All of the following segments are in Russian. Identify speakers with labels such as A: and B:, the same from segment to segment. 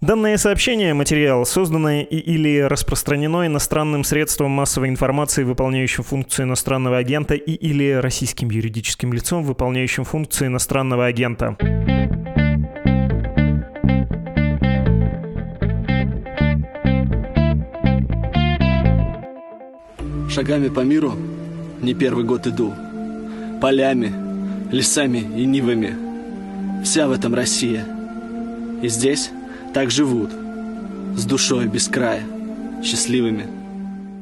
A: Данное сообщение, материал, созданное и или распространено иностранным средством массовой информации, выполняющим функцию иностранного агента, и или российским юридическим лицом, выполняющим функцию иностранного агента.
B: Шагами по миру не первый год иду. Полями, лесами и нивами. Вся в этом Россия. И здесь так живут, с душой без края, счастливыми.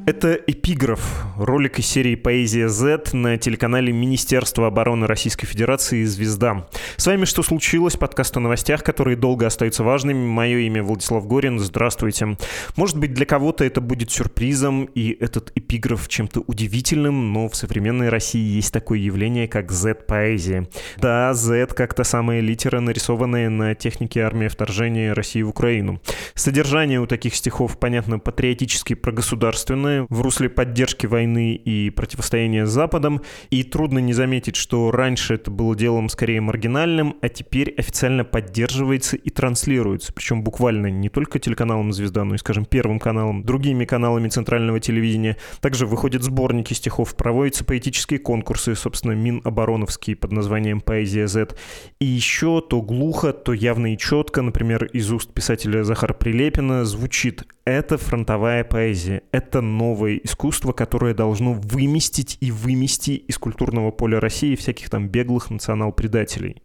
A: Это эпиграф, ролик из серии «Поэзия Z» на телеканале Министерства обороны Российской Федерации «Звезда». С вами «Что случилось?» Подкаст о новостях, которые долго остаются важными. Мое имя Владислав Горин. Здравствуйте. Может быть, для кого-то это будет сюрпризом, и этот эпиграф чем-то удивительным, но в современной России есть такое явление, как Z-поэзия. Да, Z как та самая литера, нарисованная на технике армии вторжения России в Украину. Содержание у таких стихов, понятно, патриотически прогосударственное, в русле поддержки войны и противостояния с Западом, и трудно не заметить, что раньше это было делом скорее маргинальным, а теперь официально поддерживается и транслируется, причем буквально не только телеканалом «Звезда», но и, скажем, Первым каналом, другими каналами центрального телевидения. Также выходят сборники стихов, проводятся поэтические конкурсы, собственно, Минобороновские под названием «Поэзия Z». И еще то глухо, то явно и четко, например, из уст писателя Захара Прилепина звучит «Это фронтовая поэзия, это новая новое искусство, которое должно выместить и вымести из культурного поля России всяких там беглых национал-предателей.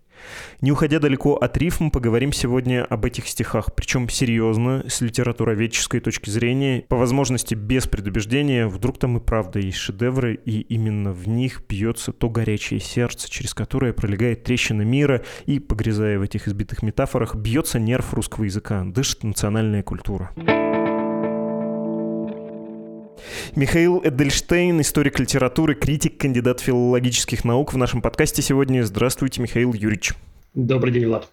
A: Не уходя далеко от рифм, поговорим сегодня об этих стихах, причем серьезно, с литературоведческой точки зрения, по возможности без предубеждения, вдруг там и правда есть шедевры, и именно в них бьется то горячее сердце, через которое пролегает трещина мира, и, погрязая в этих избитых метафорах, бьется нерв русского языка, дышит национальная культура. Михаил Эдельштейн, историк литературы, критик, кандидат филологических наук в нашем подкасте сегодня. Здравствуйте, Михаил Юрьевич.
C: Добрый день, Влад.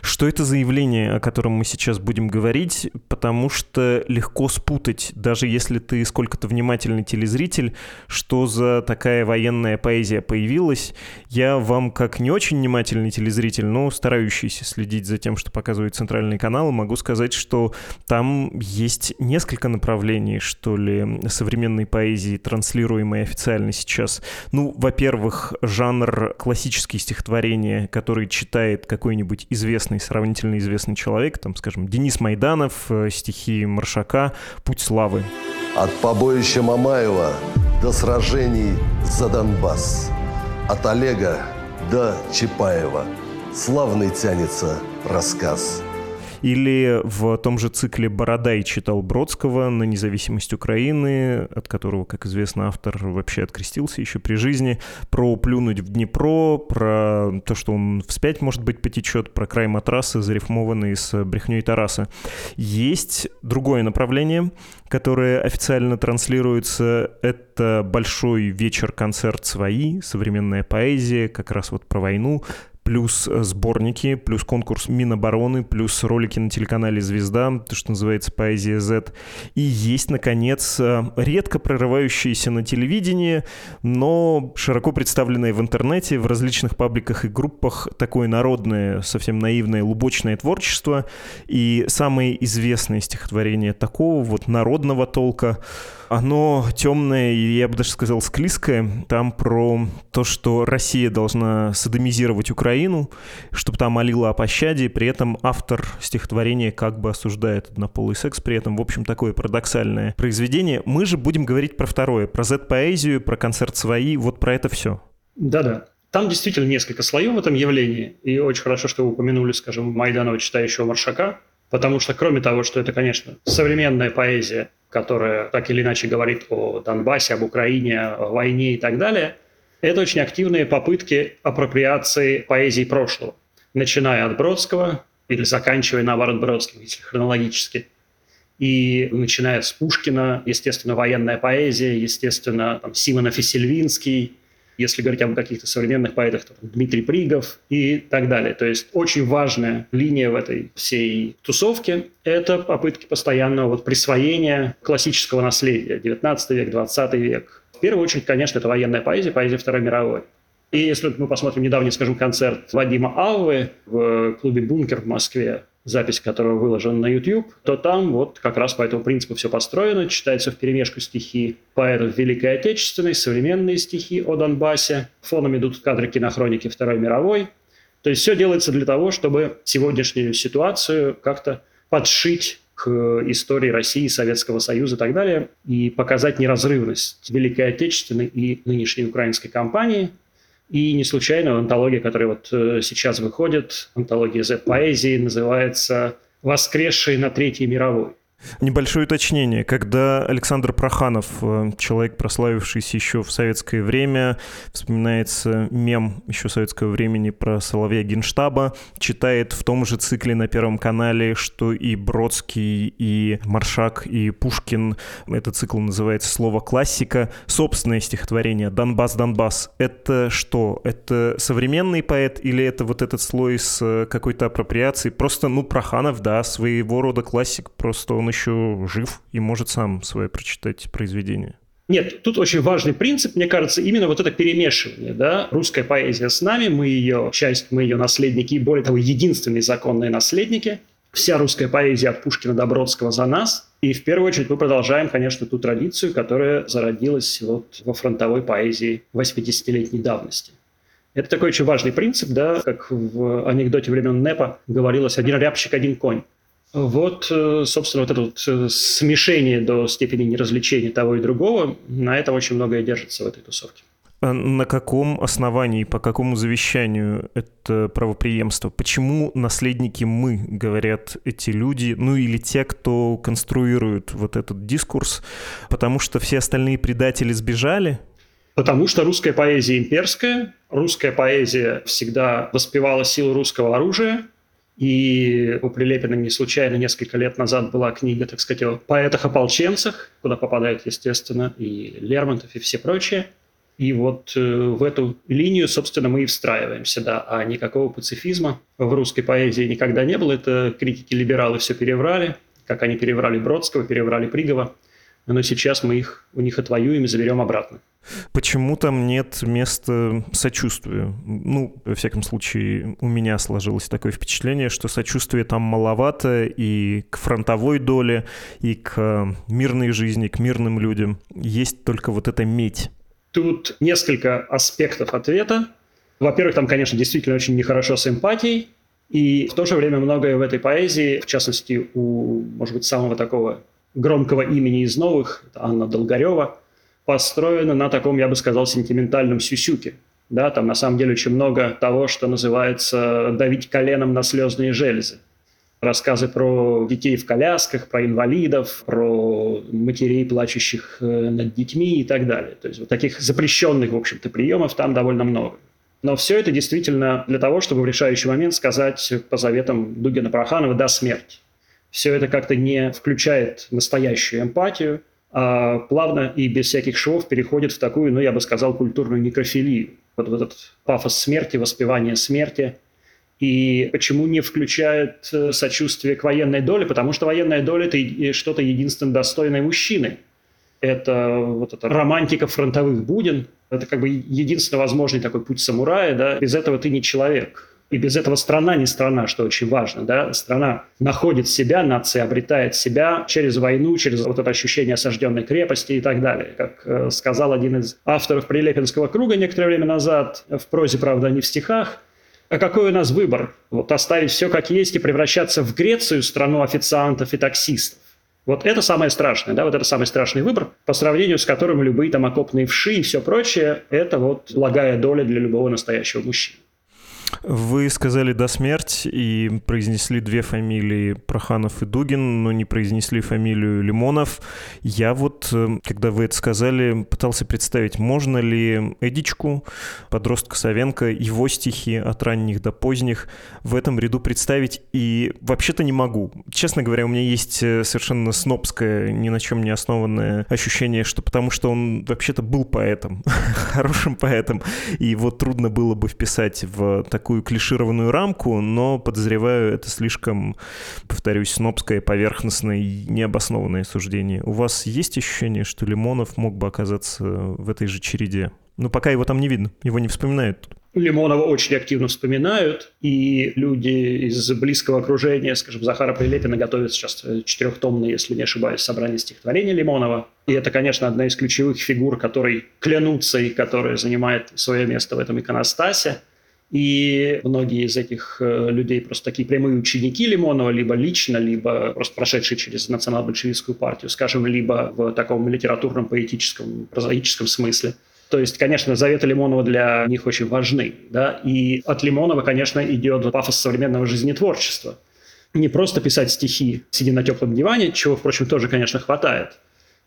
A: Что это за явление, о котором мы сейчас будем говорить? Потому что легко спутать, даже если ты сколько-то внимательный телезритель, что за такая военная поэзия появилась. Я вам, как не очень внимательный телезритель, но старающийся следить за тем, что показывает центральный канал, могу сказать, что там есть несколько направлений, что ли, современной поэзии, транслируемой официально сейчас. Ну, во-первых, жанр классические стихотворения, который читает какой-нибудь известный известный, сравнительно известный человек, там, скажем, Денис Майданов, э, стихи Маршака «Путь славы».
D: От побоища Мамаева до сражений за Донбасс. От Олега до Чапаева славный тянется рассказ –
A: или в том же цикле «Бородай» читал Бродского на независимость Украины, от которого, как известно, автор вообще открестился еще при жизни, про плюнуть в Днепро, про то, что он вспять, может быть, потечет, про край матраса, зарифмованный с брехней Тараса. Есть другое направление, которое официально транслируется, это большой вечер-концерт «Свои», современная поэзия, как раз вот про войну, плюс э, сборники, плюс конкурс Минобороны, плюс ролики на телеканале «Звезда», то, что называется «Поэзия Z». И есть, наконец, э, редко прорывающиеся на телевидении, но широко представленное в интернете, в различных пабликах и группах такое народное, совсем наивное, лубочное творчество. И самые известные стихотворения такого вот народного толка — оно темное и, я бы даже сказал, склизкое. Там про то, что Россия должна садомизировать Украину, чтобы там молила о пощаде, при этом автор стихотворения как бы осуждает однополый секс, при этом, в общем, такое парадоксальное произведение. Мы же будем говорить про второе, про Z-поэзию, про концерт свои, вот про это все.
C: Да-да. Там действительно несколько слоев в этом явлении, и очень хорошо, что вы упомянули, скажем, Майданова, читающего Маршака, потому что, кроме того, что это, конечно, современная поэзия, которая так или иначе говорит о Донбассе, об Украине, о войне и так далее, это очень активные попытки апроприации поэзии прошлого, начиная от Бродского или заканчивая, наоборот, Бродским, если хронологически. И начиная с Пушкина, естественно, военная поэзия, естественно, там, Симонов и Сильвинский – если говорить об каких-то современных поэтах, то Дмитрий Пригов и так далее. То есть очень важная линия в этой всей тусовке – это попытки постоянного вот присвоения классического наследия. 19 век, 20 век. В первую очередь, конечно, это военная поэзия, поэзия Второй мировой. И если мы посмотрим недавний, скажем, концерт Вадима Алвы в клубе «Бункер» в Москве, запись которого выложена на YouTube, то там вот как раз по этому принципу все построено, читается в перемешку стихи поэтов Великой Отечественной, современные стихи о Донбассе, фоном идут кадры кинохроники Второй мировой. То есть все делается для того, чтобы сегодняшнюю ситуацию как-то подшить к истории России, Советского Союза и так далее, и показать неразрывность Великой Отечественной и нынешней украинской кампании. И не случайно антология, которая вот э, сейчас выходит, антология Z-поэзии, называется «Воскресшие на Третьей мировой».
A: Небольшое уточнение. Когда Александр Проханов, э, человек, прославившийся еще в советское время, вспоминается мем еще советского времени про Соловья Генштаба, читает в том же цикле на Первом канале, что и Бродский, и Маршак, и Пушкин, этот цикл называется «Слово классика», собственное стихотворение «Донбасс, Донбасс». Это что? Это современный поэт или это вот этот слой с э, какой-то апроприацией? Просто, ну, Проханов, да, своего рода классик, просто он еще жив и может сам свое прочитать произведение.
C: Нет, тут очень важный принцип, мне кажется, именно вот это перемешивание. Да? Русская поэзия с нами, мы ее часть, мы ее наследники, и более того, единственные законные наследники. Вся русская поэзия от Пушкина до Бродского за нас. И в первую очередь мы продолжаем, конечно, ту традицию, которая зародилась вот во фронтовой поэзии 80-летней давности. Это такой очень важный принцип, да, как в анекдоте времен НЭПа говорилось «один рябчик, один конь». Вот, э, собственно, вот это вот э, смешение до степени неразвлечения того и другого, на этом очень многое держится в этой тусовке.
A: А на каком основании, по какому завещанию это правоприемство? Почему наследники мы, говорят эти люди, ну или те, кто конструирует вот этот дискурс? Потому что все остальные предатели сбежали?
C: Потому что русская поэзия имперская, русская поэзия всегда воспевала силу русского оружия, и у Прилепина не случайно несколько лет назад была книга, так сказать, о поэтах-ополченцах, куда попадают, естественно, и Лермонтов, и все прочие. И вот э, в эту линию, собственно, мы и встраиваемся, да. А никакого пацифизма в русской поэзии никогда не было. Это критики-либералы все переврали, как они переврали Бродского, переврали Пригова. Но сейчас мы их у них отвоюем и заберем обратно.
A: Почему там нет места сочувствию? Ну, во всяком случае, у меня сложилось такое впечатление, что сочувствия там маловато и к фронтовой доле, и к мирной жизни, к мирным людям. Есть только вот эта медь.
C: Тут несколько аспектов ответа. Во-первых, там, конечно, действительно очень нехорошо с эмпатией, и в то же время многое в этой поэзии, в частности, у, может быть, самого такого громкого имени из новых, Анна Долгарева – построена на таком, я бы сказал, сентиментальном сюсюке. Да, там на самом деле очень много того, что называется давить коленом на слезные железы. Рассказы про детей в колясках, про инвалидов, про матерей, плачущих э, над детьми и так далее. То есть вот таких запрещенных, в общем-то, приемов там довольно много. Но все это действительно для того, чтобы в решающий момент сказать по заветам Дугина Проханова «да, смерть». Все это как-то не включает настоящую эмпатию – плавно и без всяких швов переходит в такую, ну, я бы сказал, культурную некрофилию. Вот, вот этот пафос смерти, воспевание смерти. И почему не включает э, сочувствие к военной доле? Потому что военная доля – это что-то единственно достойное мужчины. Это вот эта романтика фронтовых буден. Это как бы единственно возможный такой путь самурая. Да? Без этого ты не человек. И без этого страна не страна, что очень важно. Да? Страна находит себя, нация обретает себя через войну, через вот это ощущение осажденной крепости и так далее. Как э, сказал один из авторов Прилепинского круга некоторое время назад, в прозе, правда, не в стихах, а какой у нас выбор? Вот оставить все как есть и превращаться в Грецию, страну официантов и таксистов. Вот это самое страшное, да, вот это самый страшный выбор, по сравнению с которым любые там окопные вши и все прочее, это вот благая доля для любого настоящего мужчины.
A: Вы сказали «до смерть» и произнесли две фамилии Проханов и Дугин, но не произнесли фамилию Лимонов. Я вот, э, когда вы это сказали, пытался представить, можно ли Эдичку, подростка Савенко, его стихи от ранних до поздних в этом ряду представить, и вообще-то не могу. Честно говоря, у меня есть э, совершенно снобское, ни на чем не основанное ощущение, что потому что он вообще-то был поэтом, хорошим поэтом, и его трудно было бы вписать в такую клишированную рамку, но подозреваю, это слишком, повторюсь, снобское, поверхностное необоснованное суждение. У вас есть ощущение, что Лимонов мог бы оказаться в этой же череде? Ну, пока его там не видно, его не вспоминают.
C: Лимонова очень активно вспоминают, и люди из близкого окружения, скажем, Захара Прилепина готовят сейчас четырехтомное, если не ошибаюсь, собрание стихотворений Лимонова. И это, конечно, одна из ключевых фигур, которой клянутся и которая занимает свое место в этом иконостасе. И многие из этих э, людей просто такие прямые ученики Лимонова, либо лично, либо просто прошедшие через национал-большевистскую партию, скажем, либо в таком литературном, поэтическом, прозаическом смысле. То есть, конечно, заветы Лимонова для них очень важны. Да? И от Лимонова, конечно, идет пафос современного жизнетворчества. Не просто писать стихи, сидя на теплом диване, чего, впрочем, тоже, конечно, хватает,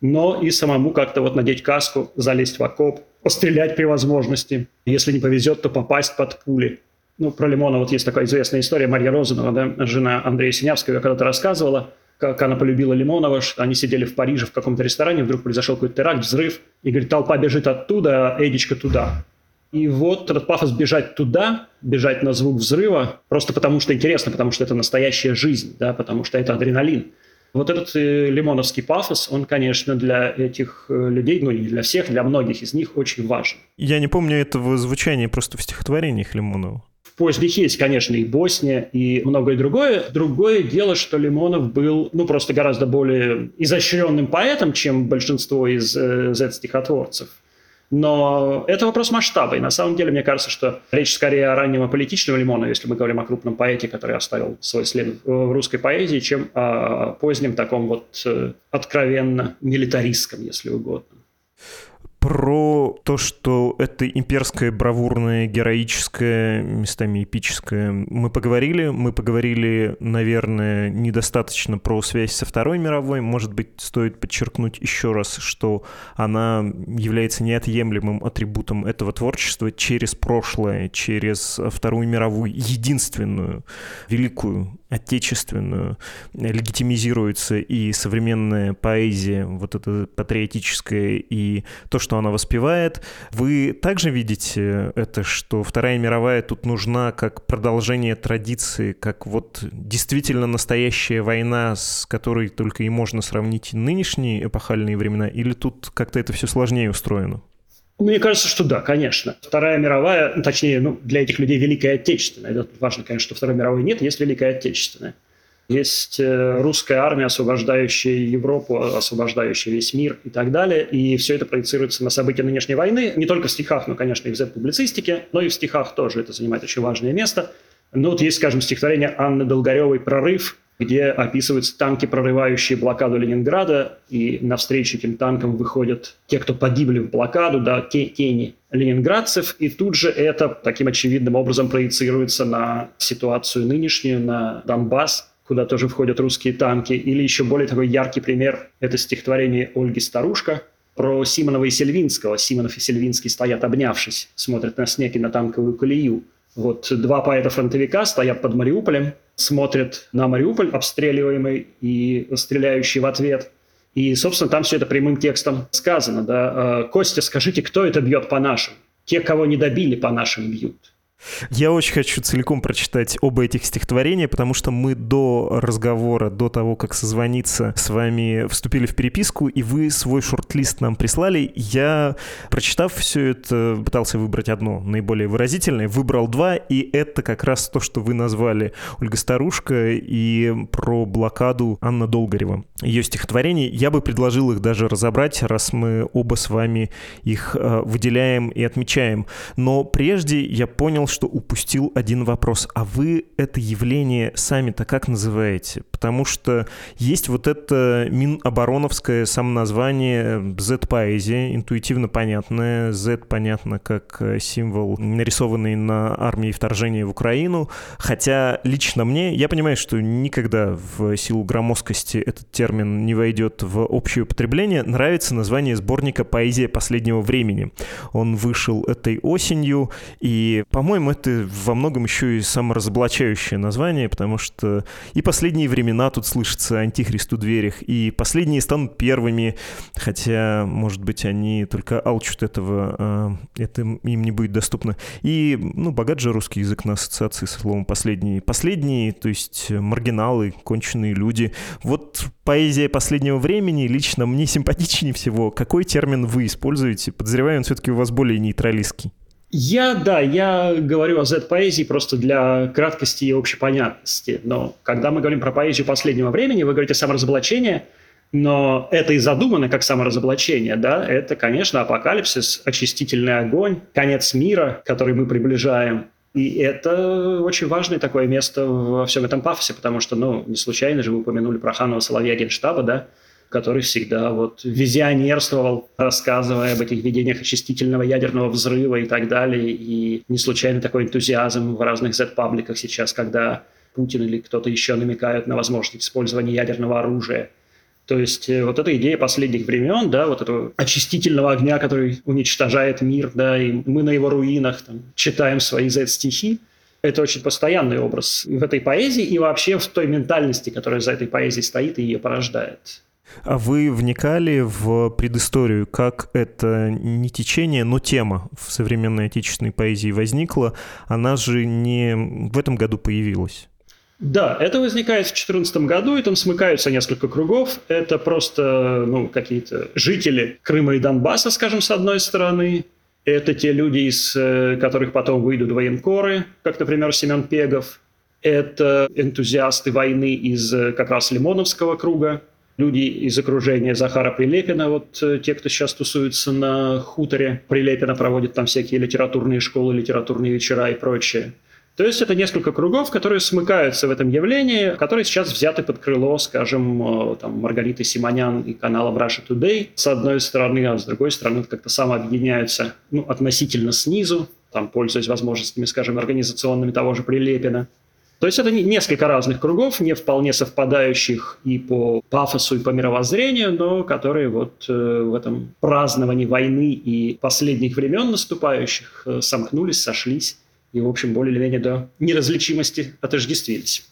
C: но и самому как-то вот надеть каску, залезть в окоп, пострелять при возможности. Если не повезет, то попасть под пули. Ну, про Лимона вот есть такая известная история. Марья Розанова, да, жена Андрея Синявского, когда-то рассказывала, как она полюбила Лимонова, что они сидели в Париже в каком-то ресторане, вдруг произошел какой-то теракт, взрыв, и говорит, толпа бежит оттуда, а Эдичка туда. И вот этот пафос бежать туда, бежать на звук взрыва, просто потому что интересно, потому что это настоящая жизнь, да, потому что это адреналин. Вот этот э, лимоновский пафос, он, конечно, для этих э, людей, ну не для всех, для многих из них очень важен.
A: Я не помню этого звучания просто в стихотворениях Лимонова.
C: В поздних есть, конечно, и Босния, и многое другое. Другое дело, что Лимонов был, ну, просто гораздо более изощренным поэтом, чем большинство из э, Z-стихотворцев. Но это вопрос масштаба. И на самом деле, мне кажется, что речь скорее о раннем аполитичном Лимонове, если мы говорим о крупном поэте, который оставил свой след в русской поэзии, чем о позднем таком вот э, откровенно милитаристском, если угодно
A: про то, что это имперское, бравурное, героическое, местами эпическое, мы поговорили. Мы поговорили, наверное, недостаточно про связь со Второй мировой. Может быть, стоит подчеркнуть еще раз, что она является неотъемлемым атрибутом этого творчества через прошлое, через Вторую мировую, единственную, великую отечественную, легитимизируется и современная поэзия, вот это патриотическая, и то, что она воспевает. Вы также видите это, что Вторая мировая тут нужна как продолжение традиции, как вот действительно настоящая война, с которой только и можно сравнить нынешние эпохальные времена, или тут как-то это все сложнее устроено?
C: Мне кажется, что да, конечно. Вторая мировая, ну, точнее, ну, для этих людей Великая Отечественная. Это важно, конечно, что Второй мировой нет, есть Великая Отечественная. Есть э, русская армия, освобождающая Европу, освобождающая весь мир и так далее. И все это проецируется на события нынешней войны. Не только в стихах, но, конечно, и в Z-публицистике, но и в стихах тоже это занимает очень важное место. Ну, вот есть, скажем, стихотворение Анны Долгоревой «Прорыв», где описываются танки, прорывающие блокаду Ленинграда, и навстречу этим танкам выходят те, кто погибли в блокаду, да, тени ленинградцев, и тут же это таким очевидным образом проецируется на ситуацию нынешнюю, на Донбасс, куда тоже входят русские танки. Или еще более такой яркий пример – это стихотворение Ольги Старушка про Симонова и Сельвинского. Симонов и Сельвинский стоят обнявшись, смотрят на снег и на танковую колею. Вот два поэта-фронтовика стоят под Мариуполем, смотрят на Мариуполь, обстреливаемый и стреляющий в ответ. И, собственно, там все это прямым текстом сказано. Да? «Костя, скажите, кто это бьет по нашим? Те, кого не добили, по нашим бьют».
A: Я очень хочу целиком прочитать оба этих стихотворения, потому что мы до разговора, до того, как созвониться с вами, вступили в переписку, и вы свой шорт-лист нам прислали. Я, прочитав все это, пытался выбрать одно наиболее выразительное, выбрал два, и это как раз то, что вы назвали Ольга Старушка и про блокаду Анна Долгорева. Ее стихотворение, я бы предложил их даже разобрать, раз мы оба с вами их э, выделяем и отмечаем. Но прежде я понял, что упустил один вопрос. А вы это явление сами-то как называете? Потому что есть вот это Минобороновское самоназвание Z-поэзия, интуитивно понятное. Z понятно как символ, нарисованный на армии вторжения в Украину. Хотя лично мне, я понимаю, что никогда в силу громоздкости этот термин не войдет в общее употребление, нравится название сборника «Поэзия последнего времени». Он вышел этой осенью, и, по-моему, по-моему, это во многом еще и саморазоблачающее название, потому что и последние времена тут слышится антихрист у дверях, и последние станут первыми, хотя, может быть, они только алчут этого, а это им не будет доступно. И, ну, богат же русский язык на ассоциации со словом «последние». Последние, то есть маргиналы, конченые люди. Вот поэзия последнего времени лично мне симпатичнее всего. Какой термин вы используете? Подозреваю, он все-таки у вас более нейтралистский.
C: Я, да, я говорю о Z-поэзии просто для краткости и общепонятности. Но когда мы говорим про поэзию последнего времени, вы говорите саморазоблачение, но это и задумано как саморазоблачение, да, это, конечно, апокалипсис, очистительный огонь, конец мира, который мы приближаем. И это очень важное такое место во всем этом пафосе, потому что, ну, не случайно же вы упомянули про Ханова Соловья Генштаба, да, который всегда вот визионерствовал, рассказывая об этих видениях очистительного ядерного взрыва и так далее. И не случайно такой энтузиазм в разных Z-пабликах сейчас, когда Путин или кто-то еще намекают на возможность использования ядерного оружия. То есть э, вот эта идея последних времен, да, вот этого очистительного огня, который уничтожает мир, да, и мы на его руинах там, читаем свои Z-стихи, это очень постоянный образ в этой поэзии и вообще в той ментальности, которая за этой поэзией стоит и ее порождает.
A: А вы вникали в предысторию, как это не течение, но тема в современной отечественной поэзии возникла? Она же не в этом году появилась.
C: Да, это возникает в 2014 году, и там смыкаются несколько кругов. Это просто ну, какие-то жители Крыма и Донбасса, скажем, с одной стороны. Это те люди, из э, которых потом выйдут военкоры, как, например, Семен Пегов. Это энтузиасты войны из э, как раз Лимоновского круга, люди из окружения Захара Прилепина, вот э, те, кто сейчас тусуется на хуторе Прилепина, проводят там всякие литературные школы, литературные вечера и прочее. То есть это несколько кругов, которые смыкаются в этом явлении, которые сейчас взяты под крыло, скажем, э, там, Маргариты Симонян и канала Russia Today, с одной стороны, а с другой стороны как-то самообъединяются ну, относительно снизу, там, пользуясь возможностями, скажем, организационными того же Прилепина. То есть это несколько разных кругов, не вполне совпадающих и по пафосу, и по мировоззрению, но которые вот э, в этом праздновании войны и последних времен наступающих э, сомкнулись, сошлись и, в общем, более или менее до неразличимости отождествились.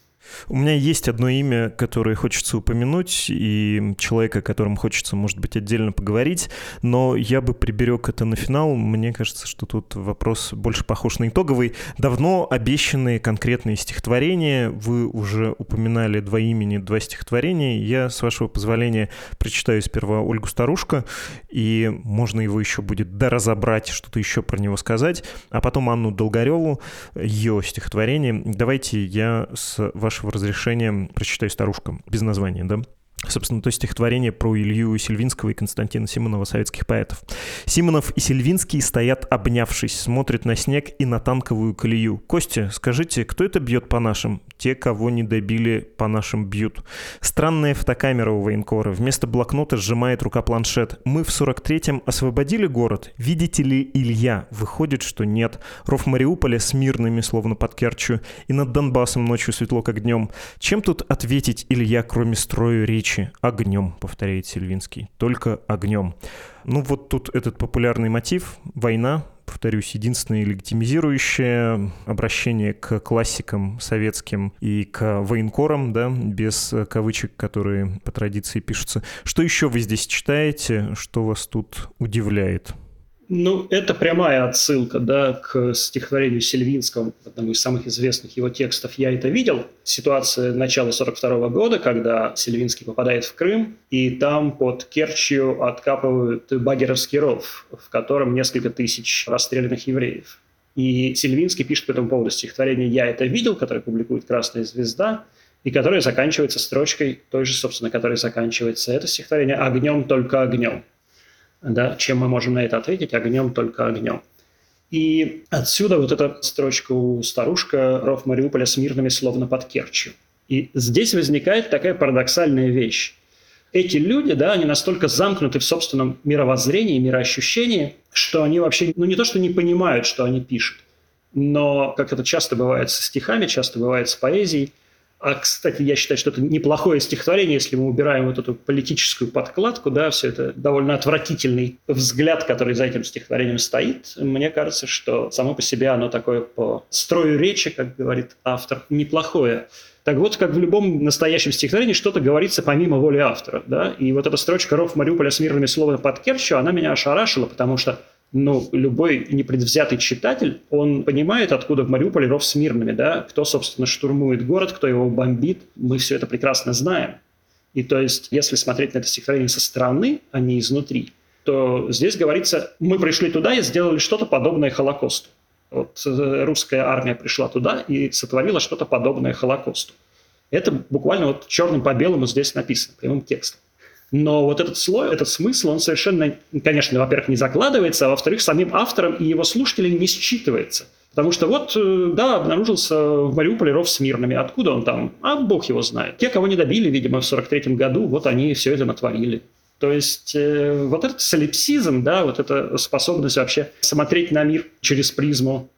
A: У меня есть одно имя, которое хочется упомянуть, и человека, о котором хочется, может быть, отдельно поговорить, но я бы приберег это на финал. Мне кажется, что тут вопрос больше похож на итоговый. Давно обещанные конкретные стихотворения. Вы уже упоминали два имени, два стихотворения. Я, с вашего позволения, прочитаю сперва Ольгу Старушка, и можно его еще будет доразобрать, что-то еще про него сказать, а потом Анну Долгореву, ее стихотворение. Давайте я с вашего вашего разрешения прочитаю старушкам без названия, да? Собственно, то стихотворение про Илью Сильвинского и Константина Симонова, советских поэтов. Симонов и Сильвинский стоят обнявшись, смотрят на снег и на танковую колею. Костя, скажите, кто это бьет по нашим? Те, кого не добили, по нашим бьют. Странная фотокамера у военкора. Вместо блокнота сжимает рука планшет. Мы в 43-м освободили город? Видите ли, Илья? Выходит, что нет. Ров Мариуполя с мирными, словно под Керчью. И над Донбассом ночью светло, как днем. Чем тут ответить Илья, кроме строю речи? Речи огнем, повторяет Сильвинский, только огнем. Ну вот тут этот популярный мотив «война», повторюсь, единственное легитимизирующее обращение к классикам советским и к военкорам, да, без кавычек, которые по традиции пишутся. Что еще вы здесь читаете, что вас тут удивляет?
C: Ну, это прямая отсылка да, к стихотворению Сильвинского, одному из самых известных его текстов «Я это видел». Ситуация начала 42 года, когда Сильвинский попадает в Крым, и там под Керчью откапывают Багеровский ров, в котором несколько тысяч расстрелянных евреев. И Сильвинский пишет по этому поводу стихотворение «Я это видел», которое публикует «Красная звезда», и которое заканчивается строчкой той же, собственно, которой заканчивается это стихотворение «Огнем, только огнем». Да? Чем мы можем на это ответить? Огнем, только огнем. И отсюда вот эта строчка у старушка «Ров Мариуполя с мирными, словно под Керчью». И здесь возникает такая парадоксальная вещь. Эти люди, да, они настолько замкнуты в собственном мировоззрении, мироощущении, что они вообще, ну не то, что не понимают, что они пишут, но, как это часто бывает со стихами, часто бывает с поэзией – а, кстати, я считаю, что это неплохое стихотворение, если мы убираем вот эту политическую подкладку, да, все это довольно отвратительный взгляд, который за этим стихотворением стоит. Мне кажется, что само по себе оно такое по строю речи, как говорит автор, неплохое. Так вот, как в любом настоящем стихотворении, что-то говорится помимо воли автора. Да? И вот эта строчка «Ров Мариуполя с мирными словами под Керчью», она меня ошарашила, потому что ну, любой непредвзятый читатель, он понимает, откуда в Мариуполе ров с мирными, да, кто, собственно, штурмует город, кто его бомбит, мы все это прекрасно знаем. И то есть, если смотреть на это стихотворение со стороны, а не изнутри, то здесь говорится, мы пришли туда и сделали что-то подобное Холокосту. Вот э, русская армия пришла туда и сотворила что-то подобное Холокосту. Это буквально вот черным по белому здесь написано, прямым текстом. Но вот этот слой, этот смысл, он совершенно, конечно, во-первых, не закладывается, а во-вторых, самим автором и его слушателем не считывается. Потому что вот, э, да, обнаружился в Мариуполе ров с мирными. Откуда он там? А бог его знает. Те, кого не добили, видимо, в 43 году, вот они все это натворили. То есть э, вот этот солипсизм, да, вот эта способность вообще смотреть на мир через призму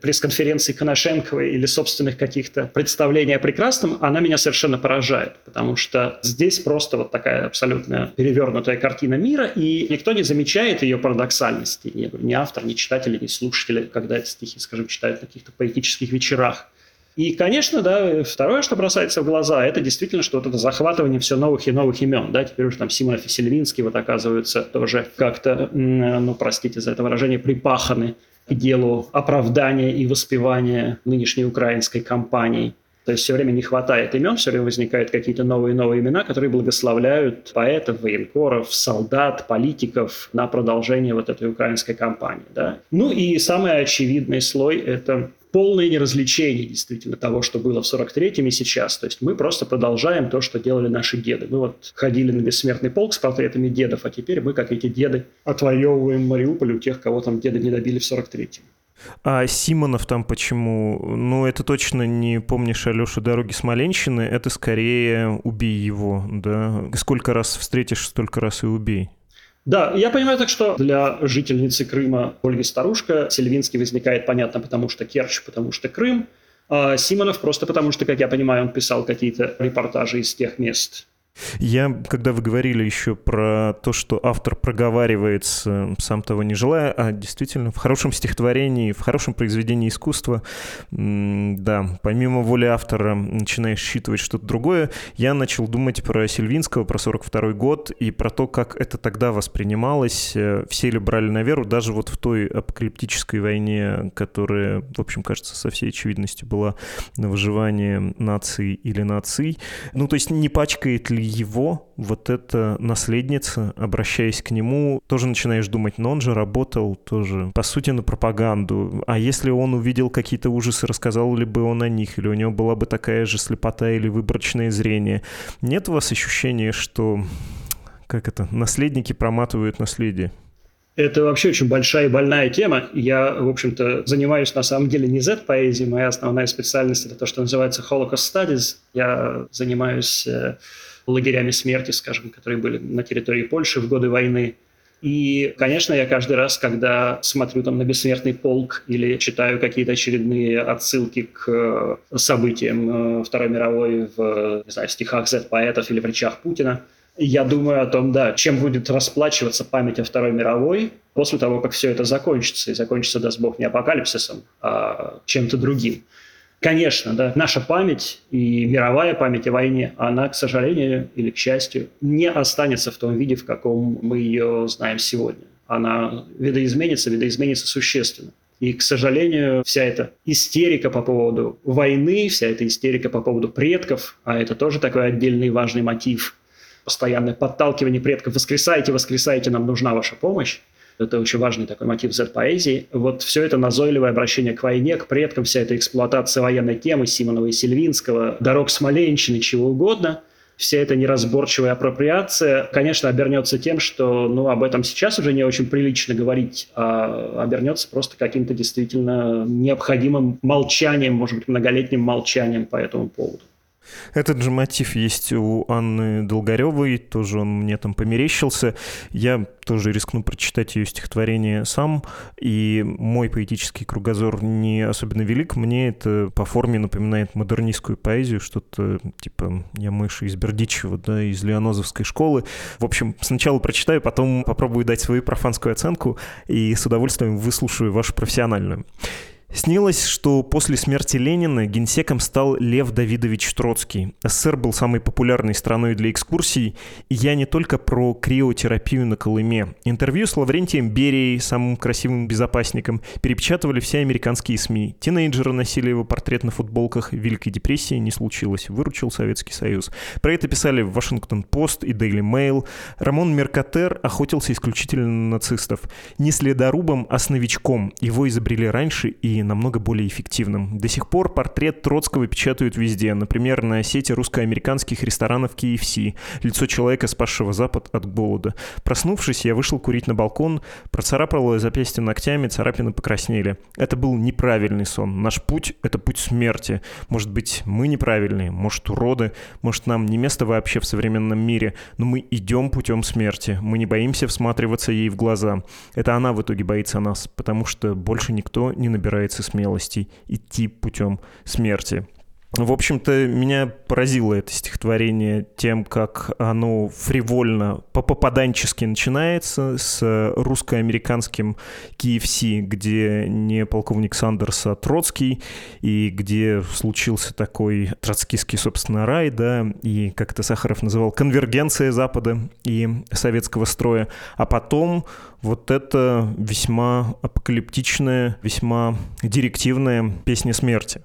C: пресс-конференции Коношенковой или собственных каких-то представлений о прекрасном, она меня совершенно поражает, потому что здесь просто вот такая абсолютно перевернутая картина мира, и никто не замечает ее парадоксальности, ни, ни автор, ни читатели, ни слушатели, когда эти стихи, скажем, читают на каких-то поэтических вечерах. И, конечно, да, второе, что бросается в глаза, это действительно, что вот это захватывание все новых и новых имен. Да, теперь уже там Симонов и Сильвинский вот оказываются тоже как-то, ну, простите за это выражение, припаханы к делу оправдания и воспевания нынешней украинской кампании. То есть все время не хватает имен, все время возникают какие-то новые и новые имена, которые благословляют поэтов, военкоров, солдат, политиков на продолжение вот этой украинской кампании. Да? Ну и самый очевидный слой – это полное неразличение действительно того, что было в 43-м и сейчас. То есть мы просто продолжаем то, что делали наши деды. Мы вот ходили на бессмертный полк с портретами дедов, а теперь мы, как эти деды, отвоевываем Мариуполь у тех, кого там деды не добили в 43-м.
A: А Симонов там почему? Ну, это точно не помнишь Алешу дороги Смоленщины, это скорее убей его, да? Сколько раз встретишь, столько раз и убей.
C: Да, я понимаю так, что для жительницы Крыма Ольги Старушка Сельвинский возникает, понятно, потому что Керчь, потому что Крым, а Симонов просто потому что, как я понимаю, он писал какие-то репортажи из тех мест.
A: Я, когда вы говорили еще про то, что автор проговаривается, сам того не желая, а действительно в хорошем стихотворении, в хорошем произведении искусства, да, помимо воли автора начинаешь считывать что-то другое, я начал думать про Сильвинского, про 42 год и про то, как это тогда воспринималось. Э, все ли брали на веру, даже вот в той апокалиптической войне, которая, в общем, кажется, со всей очевидностью была на выживание нации или наций. Ну, то есть не пачкает ли его вот эта наследница, обращаясь к нему, тоже начинаешь думать, но он же работал тоже, по сути, на пропаганду. А если он увидел какие-то ужасы, рассказал ли бы он о них, или у него была бы такая же слепота или выборочное зрение? Нет у вас ощущения, что, как это, наследники проматывают наследие?
C: Это вообще очень большая и больная тема. Я, в общем-то, занимаюсь на самом деле не Z-поэзией. Моя основная специальность – это то, что называется Holocaust Studies. Я занимаюсь э, лагерями смерти, скажем, которые были на территории Польши в годы войны. И, конечно, я каждый раз, когда смотрю там на «Бессмертный полк» или читаю какие-то очередные отсылки к э, событиям э, Второй мировой в, не знаю, стихах Z-поэтов или в речах Путина, я думаю о том, да, чем будет расплачиваться память о Второй мировой после того, как все это закончится. И закончится, даст Бог, не апокалипсисом, а чем-то другим. Конечно, да, наша память и мировая память о войне, она, к сожалению или к счастью, не останется в том виде, в каком мы ее знаем сегодня. Она видоизменится, видоизменится существенно. И, к сожалению, вся эта истерика по поводу войны, вся эта истерика по поводу предков, а это тоже такой отдельный важный мотив, постоянное подталкивание предков, воскресайте, воскресайте, нам нужна ваша помощь, это очень важный такой мотив Z-поэзии. Вот все это назойливое обращение к войне, к предкам, вся эта эксплуатация военной темы Симонова и Сильвинского, дорог Смоленщины, чего угодно – вся эта неразборчивая апроприация, конечно, обернется тем, что ну, об этом сейчас уже не очень прилично говорить, а обернется просто каким-то действительно необходимым молчанием, может быть, многолетним молчанием по этому поводу.
A: Этот же мотив есть у Анны Долгоревой, тоже он мне там померещился. Я тоже рискну прочитать ее стихотворение сам, и мой поэтический кругозор не особенно велик. Мне это по форме напоминает модернистскую поэзию, что-то типа «Я мыши из Бердичева», да, из Леонозовской школы. В общем, сначала прочитаю, потом попробую дать свою профанскую оценку и с удовольствием выслушаю вашу профессиональную. Снилось, что после смерти Ленина генсеком стал Лев Давидович Троцкий. СССР был самой популярной страной для экскурсий, и я не только про криотерапию на Колыме. Интервью с Лаврентием Берией, самым красивым безопасником, перепечатывали все американские СМИ. Тинейджеры носили его портрет на футболках. Великой депрессии не случилось. Выручил Советский Союз. Про это писали в Вашингтон-Пост и Daily Mail. Рамон Меркатер охотился исключительно на нацистов. Не следорубом, а с новичком. Его изобрели раньше и намного более эффективным. До сих пор портрет Троцкого печатают везде, например, на сети русско-американских ресторанов KFC, лицо человека, спасшего Запад от голода. Проснувшись, я вышел курить на балкон, процарапал запястье ногтями, царапины покраснели. Это был неправильный сон. Наш путь — это путь смерти. Может быть, мы неправильные, может, уроды, может, нам не место вообще в современном мире, но мы идем путем смерти. Мы не боимся всматриваться ей в глаза. Это она в итоге боится нас, потому что больше никто не набирает набирается смелости идти путем смерти. В общем-то, меня поразило это стихотворение тем, как оно фривольно, по-попаданчески начинается с русско-американским KFC, где не полковник Сандерс, а Троцкий, и где случился такой троцкистский, собственно, рай, да, и, как это Сахаров называл, конвергенция Запада и советского строя. А потом вот это весьма апокалиптичная, весьма директивная песня смерти.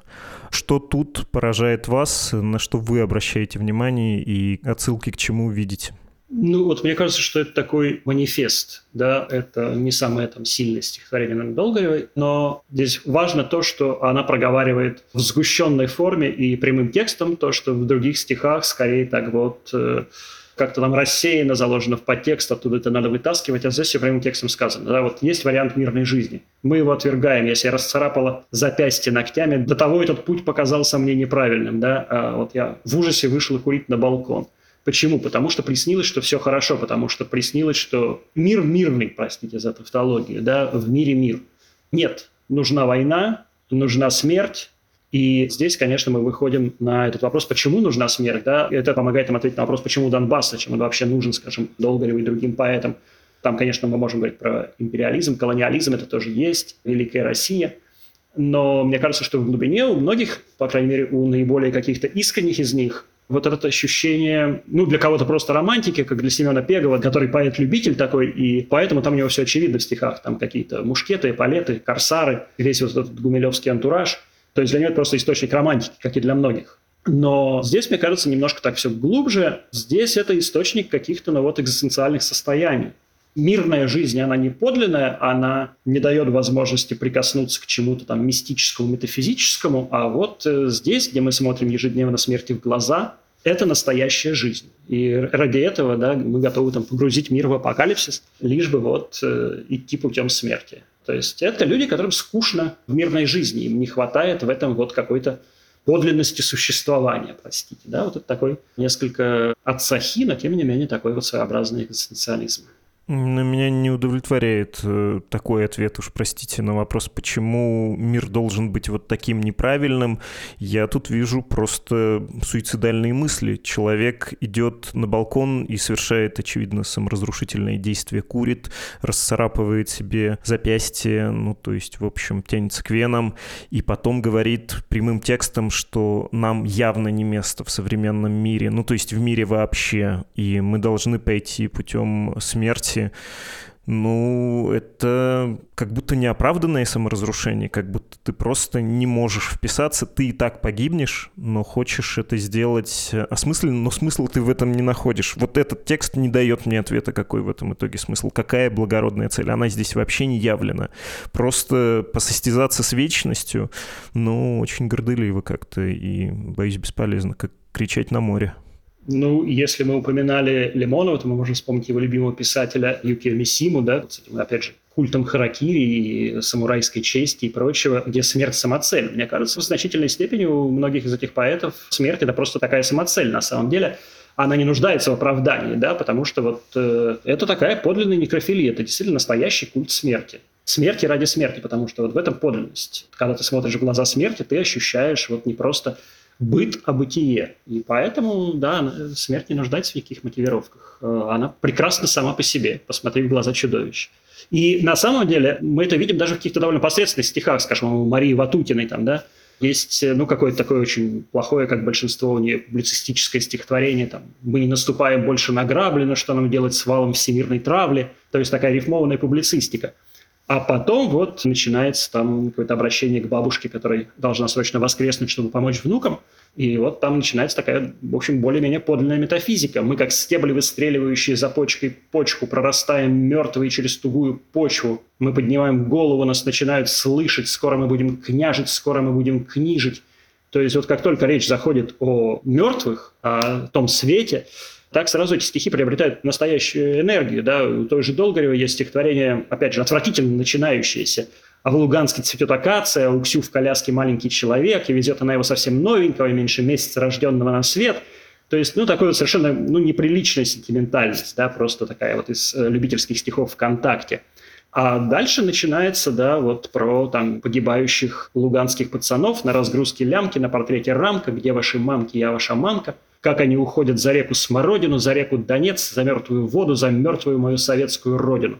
A: Что тут поражает вас, на что вы обращаете внимание и отсылки к чему видите?
C: Ну, вот мне кажется, что это такой манифест, да, это не самое там сильное стихотворение наверное, Долгоревой, но здесь важно то, что она проговаривает в сгущенной форме и прямым текстом, то, что в других стихах скорее так вот э, как-то там рассеяно заложено в подтекст, оттуда это надо вытаскивать, а здесь все прямым текстом сказано. Да, вот есть вариант мирной жизни. Мы его отвергаем. Если я расцарапала запястье ногтями, до того этот путь показался мне неправильным. Да? А вот я в ужасе вышел курить на балкон. Почему? Потому что приснилось, что все хорошо, потому что приснилось, что мир мирный, простите за тавтологию, да, в мире мир. Нет, нужна война, нужна смерть, и здесь, конечно, мы выходим на этот вопрос, почему нужна смерть. Да? Это помогает нам ответить на вопрос, почему Донбасс, зачем он вообще нужен, скажем, Долгореву и другим поэтам. Там, конечно, мы можем говорить про империализм, колониализм, это тоже есть, Великая Россия. Но мне кажется, что в глубине у многих, по крайней мере, у наиболее каких-то искренних из них, вот это ощущение, ну, для кого-то просто романтики, как для Семена Пегова, который поэт-любитель такой, и поэтому там у него все очевидно в стихах. Там какие-то мушкеты, палеты, корсары, весь вот этот гумилевский антураж – то есть для него это просто источник романтики, как и для многих. Но здесь, мне кажется, немножко так все глубже. Здесь это источник каких-то ну, вот, экзистенциальных состояний. Мирная жизнь, она не подлинная, она не дает возможности прикоснуться к чему-то там мистическому, метафизическому, а вот э, здесь, где мы смотрим ежедневно смерти в глаза, это настоящая жизнь. И ради этого да, мы готовы там, погрузить мир в апокалипсис, лишь бы вот э, идти путем смерти. То есть это люди, которым скучно в мирной жизни, им не хватает в этом вот какой-то подлинности существования, простите. Да? Вот это такой несколько отцахи, но тем не менее такой вот своеобразный экзистенциализм.
A: На меня не удовлетворяет э, такой ответ, уж простите, на вопрос, почему мир должен быть вот таким неправильным. Я тут вижу просто суицидальные мысли. Человек идет на балкон и совершает, очевидно, саморазрушительное действие, курит, расцарапывает себе запястье, ну, то есть, в общем, тянется к венам, и потом говорит прямым текстом, что нам явно не место в современном мире, ну, то есть в мире вообще, и мы должны пойти путем смерти, смерти, ну, это как будто неоправданное саморазрушение, как будто ты просто не можешь вписаться, ты и так погибнешь, но хочешь это сделать осмысленно, но смысл ты в этом не находишь. Вот этот текст не дает мне ответа, какой в этом итоге смысл, какая благородная цель. Она здесь вообще не явлена. Просто посостязаться с вечностью, ну, очень гордыливо как-то и, боюсь, бесполезно, как кричать на море.
C: Ну, если мы упоминали Лимонова, то мы можем вспомнить его любимого писателя Юкио Мисиму, да, с этим, опять же, культом харакири и самурайской чести и прочего, где смерть самоцель. Мне кажется, в значительной степени у многих из этих поэтов смерть – это просто такая самоцель на самом деле. Она не нуждается в оправдании, да, потому что вот э, это такая подлинная некрофилия, это действительно настоящий культ смерти. Смерти ради смерти, потому что вот в этом подлинность. Когда ты смотришь в глаза смерти, ты ощущаешь вот не просто быт, а бытие. И поэтому, да, смерть не нуждается в никаких мотивировках. Э, она прекрасна сама по себе. Посмотри в глаза чудовищ. И на самом деле мы это видим даже в каких-то довольно посредственных стихах, скажем, у Марии Ватутиной, там, да, есть, э, ну, какое-то такое очень плохое, как большинство у нее, публицистическое стихотворение, там, «Мы не наступаем больше на грабли, но что нам делать с валом всемирной травли?» То есть такая рифмованная публицистика. А потом вот начинается там какое-то обращение к бабушке, которая должна срочно воскреснуть, чтобы помочь внукам. И вот там начинается такая, в общем, более-менее подлинная метафизика. Мы, как стебли, выстреливающие за почкой почку, прорастаем мертвые через тугую почву. Мы поднимаем голову, нас начинают слышать. Скоро мы будем княжить, скоро мы будем книжить. То есть вот как только речь заходит о мертвых, о том свете, так сразу эти стихи приобретают настоящую энергию. Да? У той же Долгоревой есть стихотворение, опять же, отвратительно начинающееся. А в Луганске цветет акация, у Ксю в коляске маленький человек, и везет она его совсем новенького, меньше месяца рожденного на свет. То есть, ну, такой вот совершенно, ну, неприличная сентиментальность, да, просто такая вот из э, любительских стихов ВКонтакте. А дальше начинается, да, вот про там погибающих луганских пацанов на разгрузке лямки, на портрете рамка, где ваши мамки, я ваша мамка – как они уходят за реку Смородину, за реку Донец, за мертвую воду, за мертвую мою советскую родину.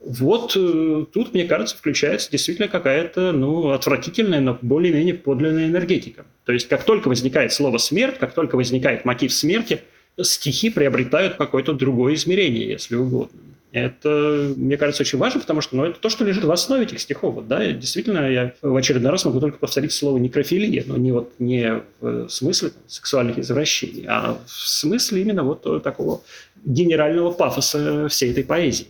C: Вот э, тут, мне кажется, включается действительно какая-то ну, отвратительная, но более-менее подлинная энергетика. То есть как только возникает слово «смерть», как только возникает мотив смерти, стихи приобретают какое-то другое измерение, если угодно. Это, мне кажется, очень важно, потому что ну, это то, что лежит в основе этих стихов. Вот, да? действительно, я в очередной раз могу только повторить слово некрофилия, но не, вот, не в смысле там, сексуальных извращений, а в смысле именно вот такого генерального пафоса всей этой поэзии.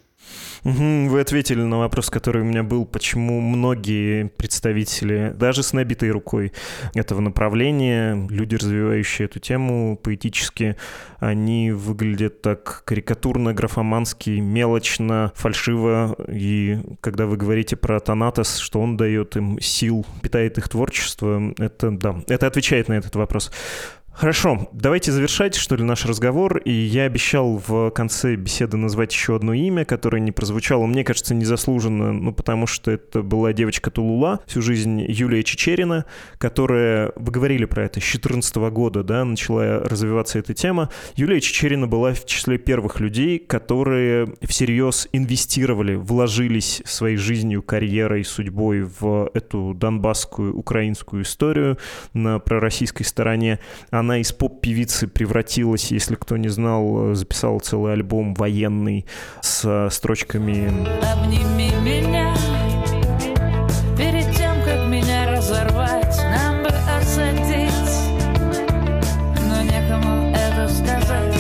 A: Вы ответили на вопрос, который у меня был, почему многие представители, даже с набитой рукой этого направления, люди, развивающие эту тему поэтически, они выглядят так карикатурно, графомански, мелочно, фальшиво. И когда вы говорите про Танатос, что он дает им сил, питает их творчество, это, да, это отвечает на этот вопрос. Хорошо, давайте завершать, что ли, наш разговор. И я обещал в конце беседы назвать еще одно имя, которое не прозвучало, мне кажется, незаслуженно, ну, потому что это была девочка Тулула, всю жизнь Юлия Чечерина, которая, вы говорили про это, с 2014 года, да, начала развиваться эта тема. Юлия Чечерина была в числе первых людей, которые всерьез инвестировали, вложились своей жизнью, карьерой, судьбой в эту донбасскую, украинскую историю на пророссийской стороне. Она она из поп-певицы превратилась, если кто не знал, записала целый альбом военный с строчками. «Обними меня, перед тем, как меня разорвать, нам бы осадить, но некому это сказать».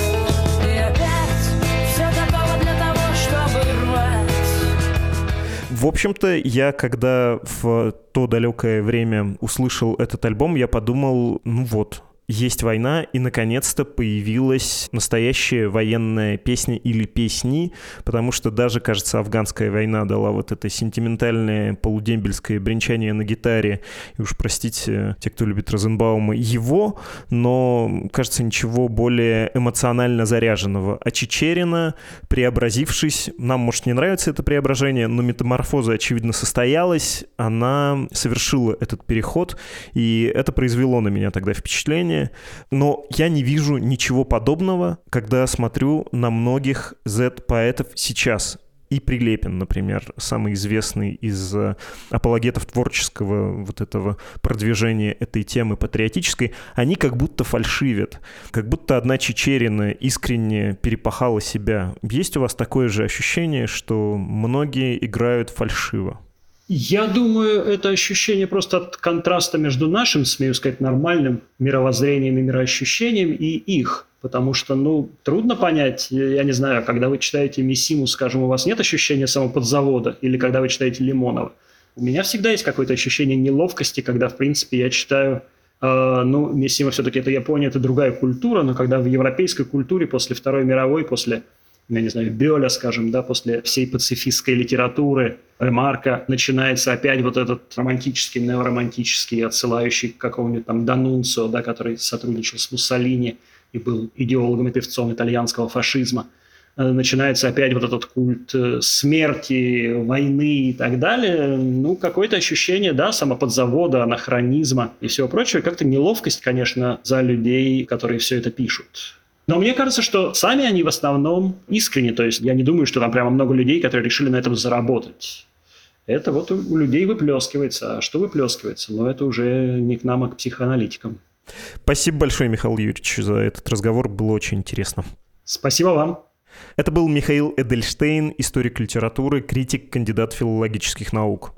A: В общем-то, я когда в то далекое время услышал этот альбом, я подумал, ну вот, есть война, и наконец-то появилась настоящая военная песня или песни, потому что даже, кажется, афганская война дала вот это сентиментальное полудембельское бренчание на гитаре, и уж простите те, кто любит Розенбаума, его, но, кажется, ничего более эмоционально заряженного. А Чечерина, преобразившись, нам, может, не нравится это преображение, но метаморфоза, очевидно, состоялась, она совершила этот переход, и это произвело на меня тогда впечатление, образования, но я не вижу ничего подобного, когда смотрю на многих Z-поэтов сейчас и Прилепин, например, самый известный из э, апологетов творческого вот этого продвижения этой темы патриотической, они как будто фальшивят, как будто одна Чечерина искренне перепахала себя. Есть у вас такое же ощущение, что многие играют фальшиво?
C: Я думаю, это ощущение просто от контраста между нашим, смею сказать, нормальным мировоззрением и мироощущением и их. Потому что, ну, трудно понять, я не знаю, когда вы читаете Миссиму, скажем, у вас нет ощущения самоподзавода, или когда вы читаете Лимонова. У меня всегда есть какое-то ощущение неловкости, когда, в принципе, я читаю Uh, ну, Миссима все-таки это Япония, это другая культура, но когда в европейской культуре после Второй мировой, после я не знаю, Бёля, скажем, да, после всей пацифистской литературы, Ремарка, начинается опять вот этот романтический, неоромантический, отсылающий к какому-нибудь там Данунцио, да, который сотрудничал с Муссолини и был идеологом и певцом итальянского фашизма. Э, начинается опять вот этот культ э, смерти, войны и так далее. Ну, какое-то ощущение, да, самоподзавода, анахронизма и всего прочего. Как-то неловкость, конечно, за людей, которые все это пишут. Но мне кажется, что сами они в основном искренне. То есть я не думаю, что там прямо много людей, которые решили на этом заработать. Это вот у людей выплескивается. А что выплескивается? Но это уже не к нам, а к психоаналитикам.
A: Спасибо большое, Михаил Юрьевич, за этот разговор. Было очень интересно.
C: Спасибо вам.
A: Это был Михаил Эдельштейн, историк литературы, критик, кандидат филологических наук.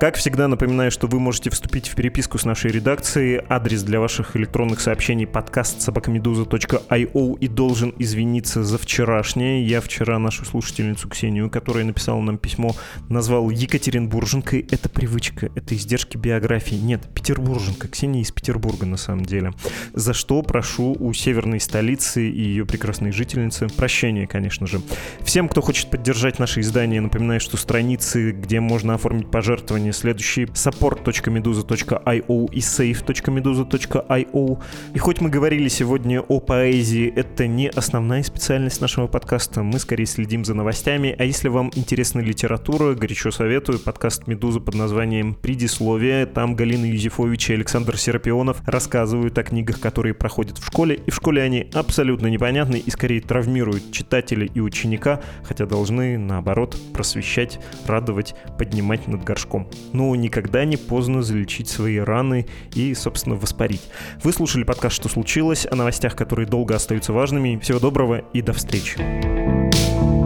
A: Как всегда, напоминаю, что вы можете вступить в переписку с нашей редакцией. Адрес для ваших электронных сообщений подкаст собакамедуза.io и должен извиниться за вчерашнее. Я вчера нашу слушательницу Ксению, которая написала нам письмо, назвал Екатеринбурженкой. Это привычка, это издержки биографии. Нет, Петербурженка. Ксения из Петербурга на самом деле. За что прошу у северной столицы и ее прекрасной жительницы прощения, конечно же. Всем, кто хочет поддержать наше издание, напоминаю, что страницы, где можно оформить пожертвования следующие support.meduza.io и save.meduza.io. И хоть мы говорили сегодня о поэзии, это не основная специальность нашего подкаста. Мы скорее следим за новостями. А если вам интересна литература, горячо советую подкаст «Медуза» под названием «Предисловие». Там Галина Юзефович и Александр Серапионов рассказывают о книгах, которые проходят в школе. И в школе они абсолютно непонятны и скорее травмируют читателя и ученика, хотя должны, наоборот, просвещать, радовать, поднимать над горшком но никогда не поздно залечить свои раны и, собственно, воспарить. Вы слушали подкаст «Что случилось?» о новостях, которые долго остаются важными. Всего доброго и до встречи.